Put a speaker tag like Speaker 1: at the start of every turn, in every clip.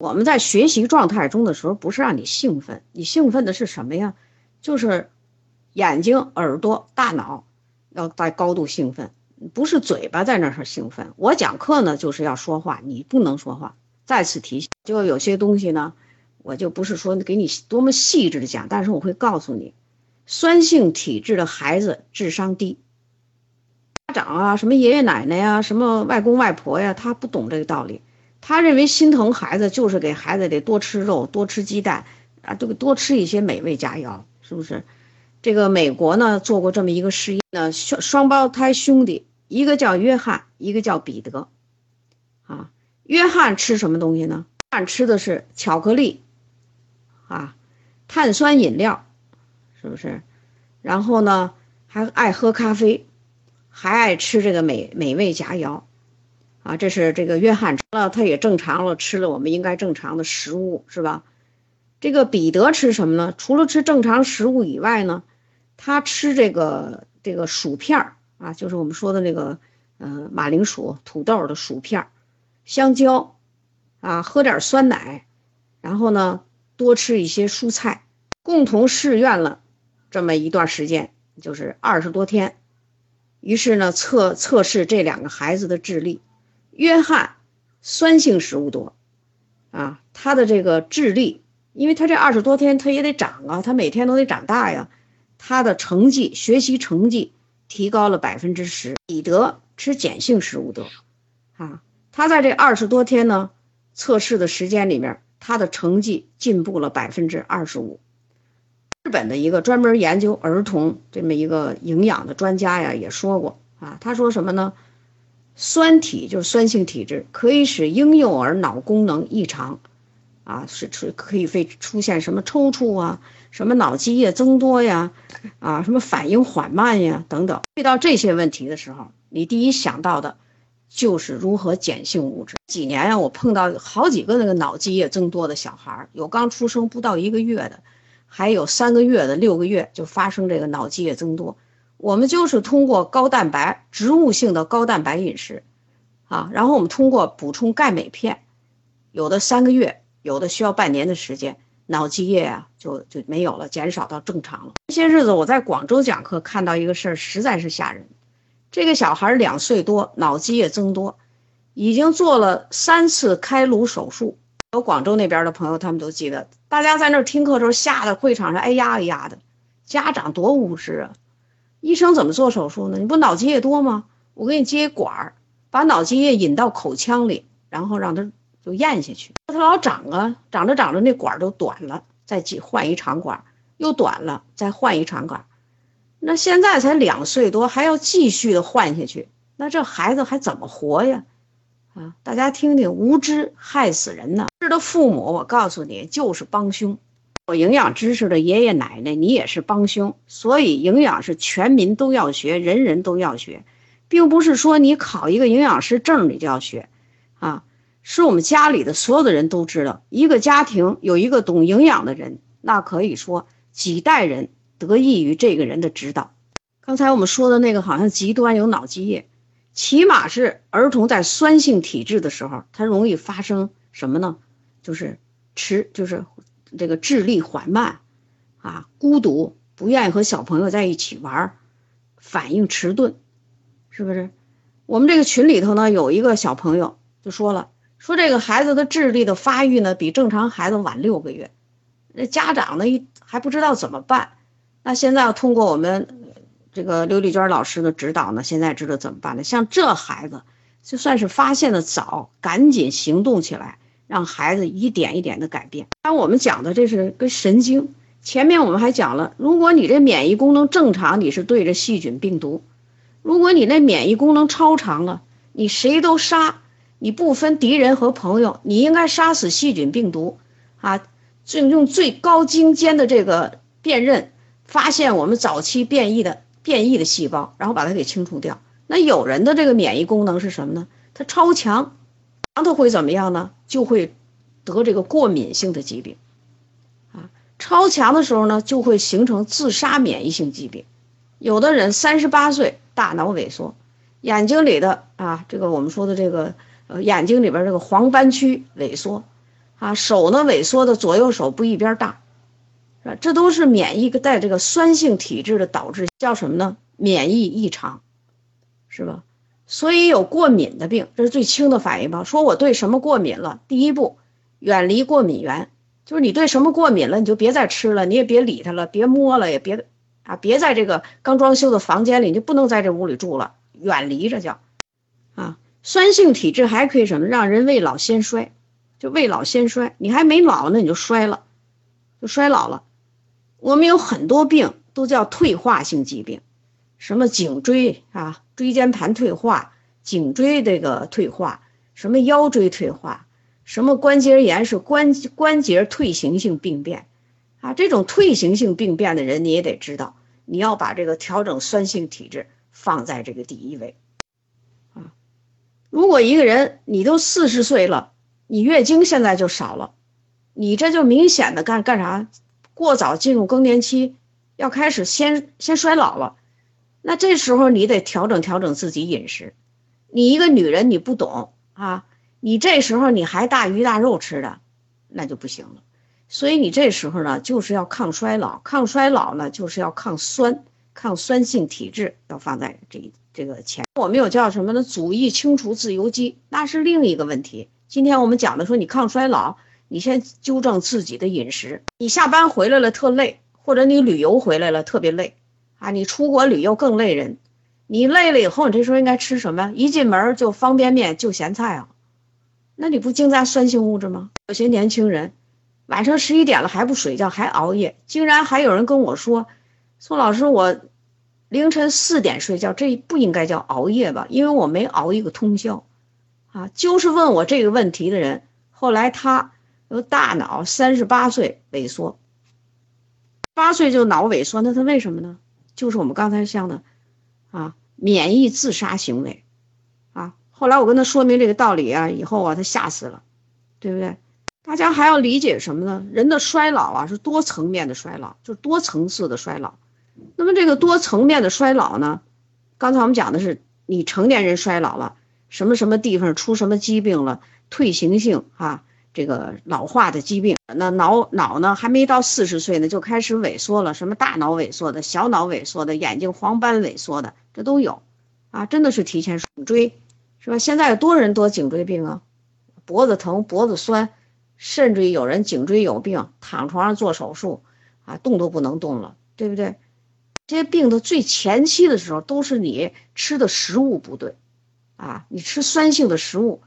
Speaker 1: 我们在学习状态中的时候，不是让你兴奋，你兴奋的是什么呀？就是眼睛、耳朵、大脑要在高度兴奋，不是嘴巴在那儿兴奋。我讲课呢，就是要说话，你不能说话。再次提醒，就有些东西呢，我就不是说给你多么细致的讲，但是我会告诉你，酸性体质的孩子智商低。家长啊，什么爷爷奶奶呀，什么外公外婆呀，他不懂这个道理。他认为心疼孩子就是给孩子得多吃肉、多吃鸡蛋啊，这个多吃一些美味佳肴，是不是？这个美国呢做过这么一个实验呢，双双胞胎兄弟，一个叫约翰，一个叫彼得，啊，约翰吃什么东西呢？汉吃的是巧克力，啊，碳酸饮料，是不是？然后呢，还爱喝咖啡，还爱吃这个美美味佳肴。啊，这是这个约翰吃了，他也正常了，吃了我们应该正常的食物，是吧？这个彼得吃什么呢？除了吃正常食物以外呢，他吃这个这个薯片儿啊，就是我们说的那个呃马铃薯、土豆的薯片儿，香蕉啊，喝点酸奶，然后呢多吃一些蔬菜，共同试验了这么一段时间，就是二十多天，于是呢测测试这两个孩子的智力。约翰酸性食物多，啊，他的这个智力，因为他这二十多天他也得长啊，他每天都得长大呀，他的成绩学习成绩提高了百分之十。彼得吃碱性食物多，啊，他在这二十多天呢测试的时间里面，他的成绩进步了百分之二十五。日本的一个专门研究儿童这么一个营养的专家呀也说过啊，他说什么呢？酸体就是酸性体质，可以使婴幼儿脑功能异常，啊，是出可以会出现什么抽搐啊，什么脑积液增多呀，啊，什么反应缓慢呀等等。遇到这些问题的时候，你第一想到的，就是如何碱性物质。几年呀，我碰到好几个那个脑积液增多的小孩，有刚出生不到一个月的，还有三个月的，六个月就发生这个脑积液增多。我们就是通过高蛋白、植物性的高蛋白饮食，啊，然后我们通过补充钙镁片，有的三个月，有的需要半年的时间，脑积液啊就就没有了，减少到正常了。这些日子我在广州讲课，看到一个事儿，实在是吓人。这个小孩两岁多，脑积液增多，已经做了三次开颅手术。有广州那边的朋友，他们都记得，大家在那儿听课的时候，吓得会场上哎呀哎呀的，家长多无知啊！医生怎么做手术呢？你不脑积液多吗？我给你接管儿，把脑积液引到口腔里，然后让它就咽下去。它老长啊，长着长着那管儿都短了，再继换一长管儿，又短了，再换一长管儿。那现在才两岁多，还要继续的换下去，那这孩子还怎么活呀？啊，大家听听，无知害死人呢！知的父母，我告诉你，就是帮凶。有营养知识的爷爷奶奶，你也是帮凶。所以营养是全民都要学，人人都要学，并不是说你考一个营养师证你就要学，啊，是我们家里的所有的人都知道，一个家庭有一个懂营养的人，那可以说几代人得益于这个人的指导。刚才我们说的那个好像极端有脑积液，起码是儿童在酸性体质的时候，他容易发生什么呢？就是吃，就是。这个智力缓慢，啊，孤独，不愿意和小朋友在一起玩，反应迟钝，是不是？我们这个群里头呢，有一个小朋友就说了，说这个孩子的智力的发育呢，比正常孩子晚六个月，那家长呢一还不知道怎么办。那现在要通过我们这个刘丽娟老师的指导呢，现在知道怎么办了。像这孩子，就算是发现的早，赶紧行动起来。让孩子一点一点的改变。当我们讲的这是跟神经。前面我们还讲了，如果你这免疫功能正常，你是对着细菌病毒；如果你那免疫功能超常了，你谁都杀，你不分敌人和朋友，你应该杀死细菌病毒啊！就用最高精尖的这个辨认，发现我们早期变异的变异的细胞，然后把它给清除掉。那有人的这个免疫功能是什么呢？它超强。他会怎么样呢？就会得这个过敏性的疾病，啊，超强的时候呢，就会形成自杀免疫性疾病。有的人三十八岁大脑萎缩，眼睛里的啊，这个我们说的这个呃眼睛里边这个黄斑区萎缩，啊，手呢萎缩的左右手不一边大，是吧？这都是免疫带这个酸性体质的导致，叫什么呢？免疫异常，是吧？所以有过敏的病，这是最轻的反应吧？说我对什么过敏了？第一步，远离过敏源，就是你对什么过敏了，你就别再吃了，你也别理它了，别摸了，也别啊，别在这个刚装修的房间里，你就不能在这屋里住了，远离这叫啊。酸性体质还可以什么？让人未老先衰。就未老先衰，你还没老呢，你就衰了，就衰老了。我们有很多病都叫退化性疾病，什么颈椎啊、椎间盘退化、颈椎这个退化，什么腰椎退化，什么关节炎是关关节退行性病变啊。这种退行性病变的人，你也得知道，你要把这个调整酸性体质放在这个第一位啊。如果一个人你都四十岁了，你月经现在就少了，你这就明显的干干啥？过早进入更年期，要开始先先衰老了。那这时候你得调整调整自己饮食。你一个女人你不懂啊，你这时候你还大鱼大肉吃的，那就不行了。所以你这时候呢，就是要抗衰老，抗衰老呢就是要抗酸，抗酸性体质要放在这这个前。我们有叫什么呢？阻抑清除自由基，那是另一个问题。今天我们讲的说，你抗衰老，你先纠正自己的饮食。你下班回来了特累，或者你旅游回来了特别累，啊，你出国旅游更累人。你累了以后，你这时候应该吃什么？一进门就方便面就咸菜啊，那你不增加酸性物质吗？有些年轻人晚上十一点了还不睡觉，还熬夜，竟然还有人跟我说，宋老师，我凌晨四点睡觉，这不应该叫熬夜吧？因为我没熬一个通宵。啊，就是问我这个问题的人，后来他有大脑三十八岁萎缩，八岁就脑萎缩，那他为什么呢？就是我们刚才像的，啊，免疫自杀行为，啊，后来我跟他说明这个道理啊，以后啊，他吓死了，对不对？大家还要理解什么呢？人的衰老啊，是多层面的衰老，就是多层次的衰老。那么这个多层面的衰老呢，刚才我们讲的是你成年人衰老了。什么什么地方出什么疾病了？退行性啊，这个老化的疾病，那脑脑呢还没到四十岁呢，就开始萎缩了。什么大脑萎缩的、小脑萎缩的、眼睛黄斑萎缩的，这都有啊！真的是提前颈椎，是吧？现在有多人得颈椎病啊？脖子疼、脖子酸，甚至于有人颈椎有病，躺床上做手术啊，动都不能动了，对不对？这些病的最前期的时候，都是你吃的食物不对。啊，你吃酸性的食物，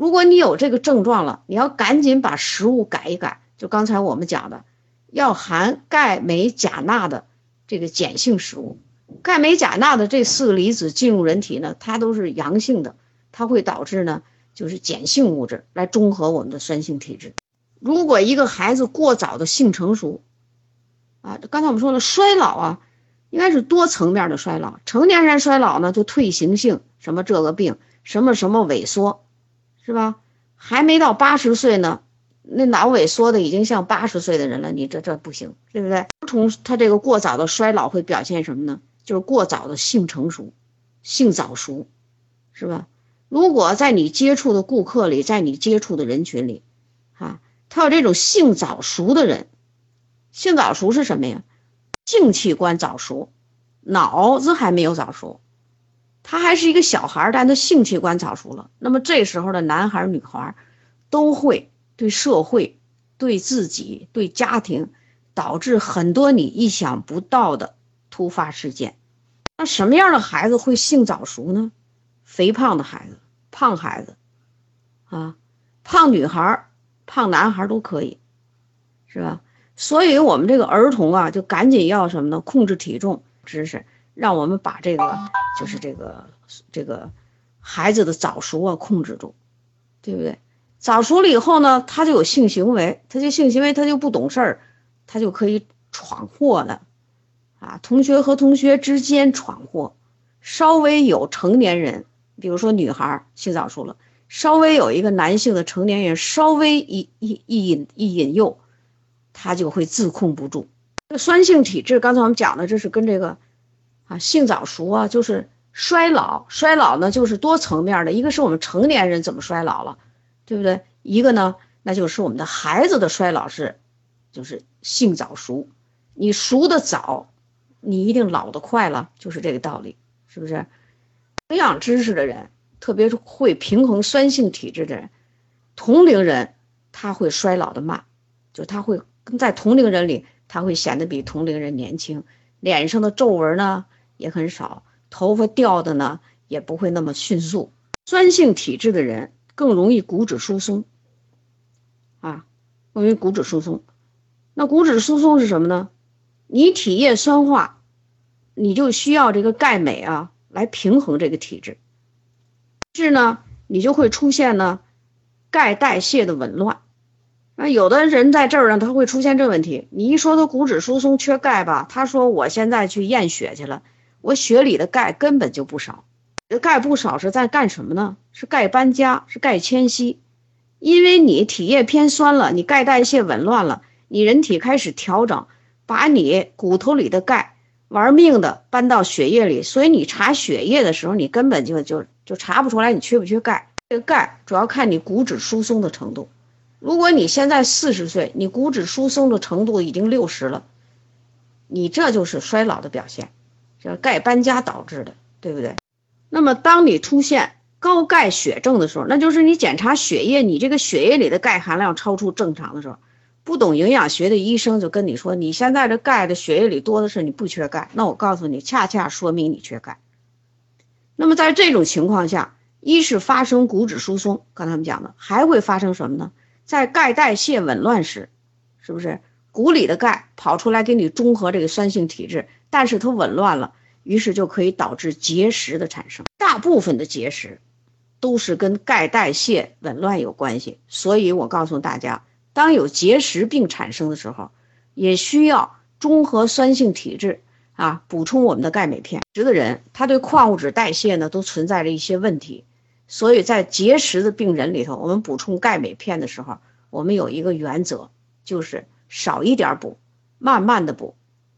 Speaker 1: 如果你有这个症状了，你要赶紧把食物改一改。就刚才我们讲的，要含钙、镁、钾、钠的这个碱性食物。钙、镁、钾、钠的这四个离子进入人体呢，它都是阳性的，它会导致呢，就是碱性物质来中和我们的酸性体质。如果一个孩子过早的性成熟，啊，刚才我们说了，衰老啊，应该是多层面的衰老。成年人衰老呢，就退行性。什么这个病，什么什么萎缩，是吧？还没到八十岁呢，那脑萎缩的已经像八十岁的人了，你这这不行，对不对？从他这个过早的衰老会表现什么呢？就是过早的性成熟，性早熟，是吧？如果在你接触的顾客里，在你接触的人群里，啊，他有这种性早熟的人，性早熟是什么呀？性器官早熟，脑子还没有早熟。他还是一个小孩，但他性器官早熟了。那么这时候的男孩女孩，都会对社会、对自己、对家庭，导致很多你意想不到的突发事件。那什么样的孩子会性早熟呢？肥胖的孩子、胖孩子，啊，胖女孩、胖男孩都可以，是吧？所以我们这个儿童啊，就赶紧要什么呢？控制体重知识。让我们把这个，就是这个这个孩子的早熟啊控制住，对不对？早熟了以后呢，他就有性行为，他就性行为，他就不懂事儿，他就可以闯祸了，啊，同学和同学之间闯祸，稍微有成年人，比如说女孩性早熟了，稍微有一个男性的成年人稍微一一一引一引诱，他就会自控不住。这酸性体质，刚才我们讲的，这是跟这个。啊，性早熟啊，就是衰老。衰老呢，就是多层面的，一个是我们成年人怎么衰老了，对不对？一个呢，那就是我们的孩子的衰老是，就是性早熟，你熟的早，你一定老得快了，就是这个道理，是不是？营养知识的人，特别是会平衡酸性体质的人，同龄人他会衰老的慢，就他会跟在同龄人里，他会显得比同龄人年轻，脸上的皱纹呢也很少，头发掉的呢也不会那么迅速。酸性体质的人更容易骨质疏松。啊，容易骨质疏松，那骨质疏松是什么呢？你体液酸化，你就需要这个钙镁啊来平衡这个体质，是呢，你就会出现呢钙代谢的紊乱。那有的人在这儿呢，他会出现这问题。你一说他骨质疏松缺钙吧，他说我现在去验血去了，我血里的钙根本就不少，这钙不少是在干什么呢？是钙搬家，是钙迁徙。因为你体液偏酸了，你钙代谢紊乱了，你人体开始调整，把你骨头里的钙玩命的搬到血液里，所以你查血液的时候，你根本就就就查不出来你缺不缺钙。这个钙主要看你骨质疏松的程度。如果你现在四十岁，你骨质疏松的程度已经六十了，你这就是衰老的表现，这钙搬家导致的，对不对？那么当你出现。高钙血症的时候，那就是你检查血液，你这个血液里的钙含量超出正常的时候，不懂营养学的医生就跟你说，你现在这钙的血液里多的是，你不缺钙。那我告诉你，恰恰说明你缺钙。那么在这种情况下，一是发生骨质疏松，刚才我们讲的，还会发生什么呢？在钙代谢紊乱时，是不是骨里的钙跑出来给你中和这个酸性体质，但是它紊乱了，于是就可以导致结石的产生。大部分的结石。都是跟钙代谢紊乱有关系，所以我告诉大家，当有结石病产生的时候，也需要中和酸性体质啊，补充我们的钙镁片。结石的人，他对矿物质代谢呢都存在着一些问题，所以在结石的病人里头，我们补充钙镁片的时候，我们有一个原则，就是少一点补，慢慢的补，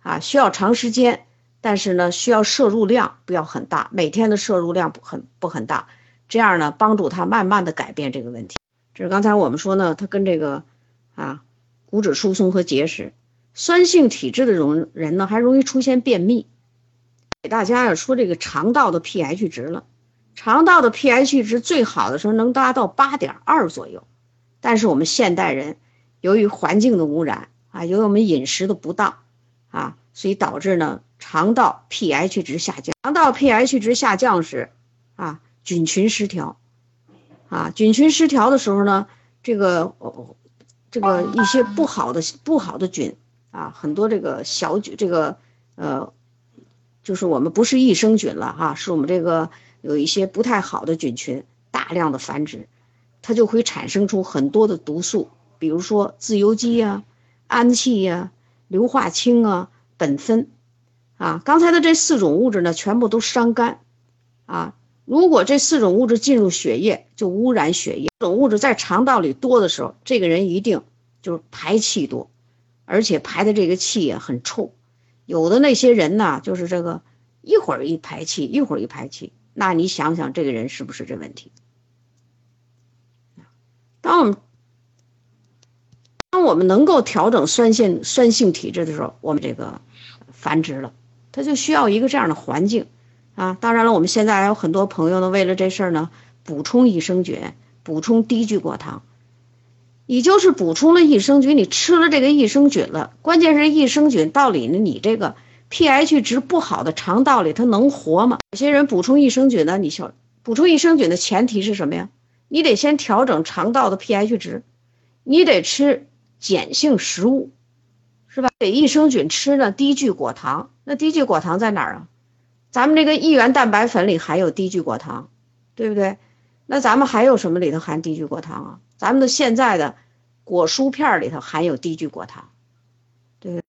Speaker 1: 啊，需要长时间，但是呢，需要摄入量不要很大，每天的摄入量不很不很大。这样呢，帮助他慢慢的改变这个问题。这是刚才我们说呢，他跟这个啊骨质疏松和结石，酸性体质的容人呢，还容易出现便秘。给大家要说这个肠道的 pH 值了，肠道的 pH 值最好的时候能达到八点二左右，但是我们现代人由于环境的污染啊，由于我们饮食的不当啊，所以导致呢肠道 pH 值下降。肠道 pH 值下降时啊。菌群失调，啊，菌群失调的时候呢，这个这个一些不好的不好的菌啊，很多这个小菌，这个呃，就是我们不是益生菌了哈，是我们这个有一些不太好的菌群大量的繁殖，它就会产生出很多的毒素，比如说自由基呀、氨气呀、硫化氢啊、苯酚啊，刚才的这四种物质呢，全部都伤肝啊。如果这四种物质进入血液，就污染血液。这种物质在肠道里多的时候，这个人一定就是排气多，而且排的这个气也很臭。有的那些人呢，就是这个一会儿一排气，一会儿一排气，那你想想这个人是不是这问题？当我们当我们能够调整酸性酸性体质的时候，我们这个繁殖了，它就需要一个这样的环境。啊，当然了，我们现在还有很多朋友呢，为了这事儿呢，补充益生菌，补充低聚果糖，你就是补充了益生菌，你吃了这个益生菌了，关键是益生菌到底呢，你这个 pH 值不好的肠道里它能活吗？有些人补充益生菌呢，你想补充益生菌的前提是什么呀？你得先调整肠道的 pH 值，你得吃碱性食物，是吧？给益生菌吃呢低聚果糖，那低聚果糖在哪儿啊？咱们这个一元蛋白粉里含有低聚果糖，对不对？那咱们还有什么里头含低聚果糖啊？咱们的现在的果蔬片里头含有低聚果糖，对不对？